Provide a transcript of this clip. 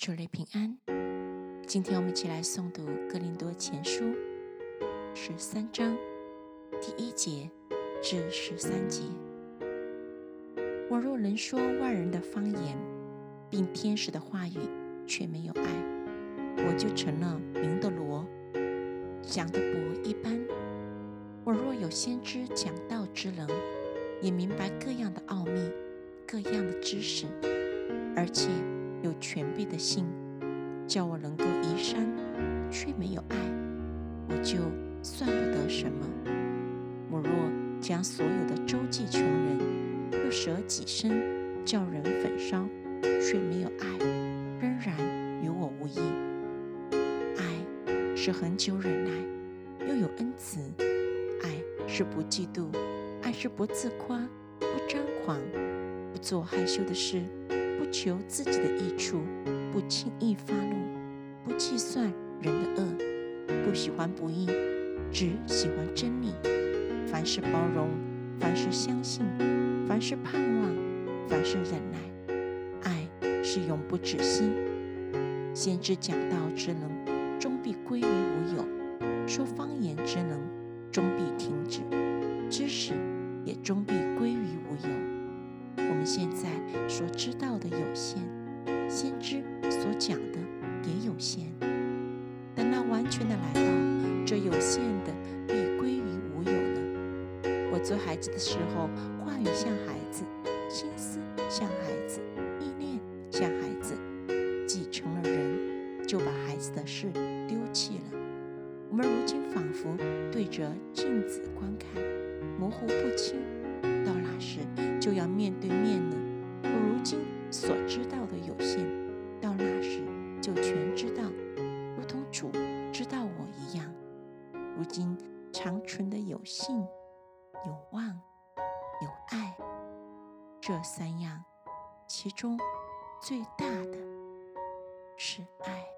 主内平安。今天我们一起来诵读《哥林多前书》十三章第一节至十三节。我若能说万人的方言，并天使的话语，却没有爱，我就成了明的罗，讲的不一般。我若有先知讲道之能，也明白各样的奥秘、各样的知识，而且有权柄的心，叫我能够移山，却没有爱，我就算不得什么。我若将所有的周济穷人，又舍己身叫人焚烧，却没有爱，仍然与我无异。爱是恒久忍耐，又有恩慈。爱是不嫉妒，爱是不自夸，不张狂，不做害羞的事，不求自己的益处，不轻易发怒，不计算人的恶，不喜欢不义，只喜欢真理。凡事包容，凡事相信，凡事盼望，凡事忍耐。爱是永不止息。先知讲道之能，终必归于无有；说方言之能。终必停止，知识也终必归于无有。我们现在所知道的有限，先知所讲的也有限。等那完全的来到，这有限的必归于无有了。我做孩子的时候，话语像孩子，心思像孩子，意念像孩子。既成了人，就把孩子的事丢弃了。我们如今仿佛对着镜子观看，模糊不清。到那时就要面对面了。我如今所知道的有限，到那时就全知道，如同主知道我一样。如今长存的有信、有望、有爱，这三样，其中最大的是爱。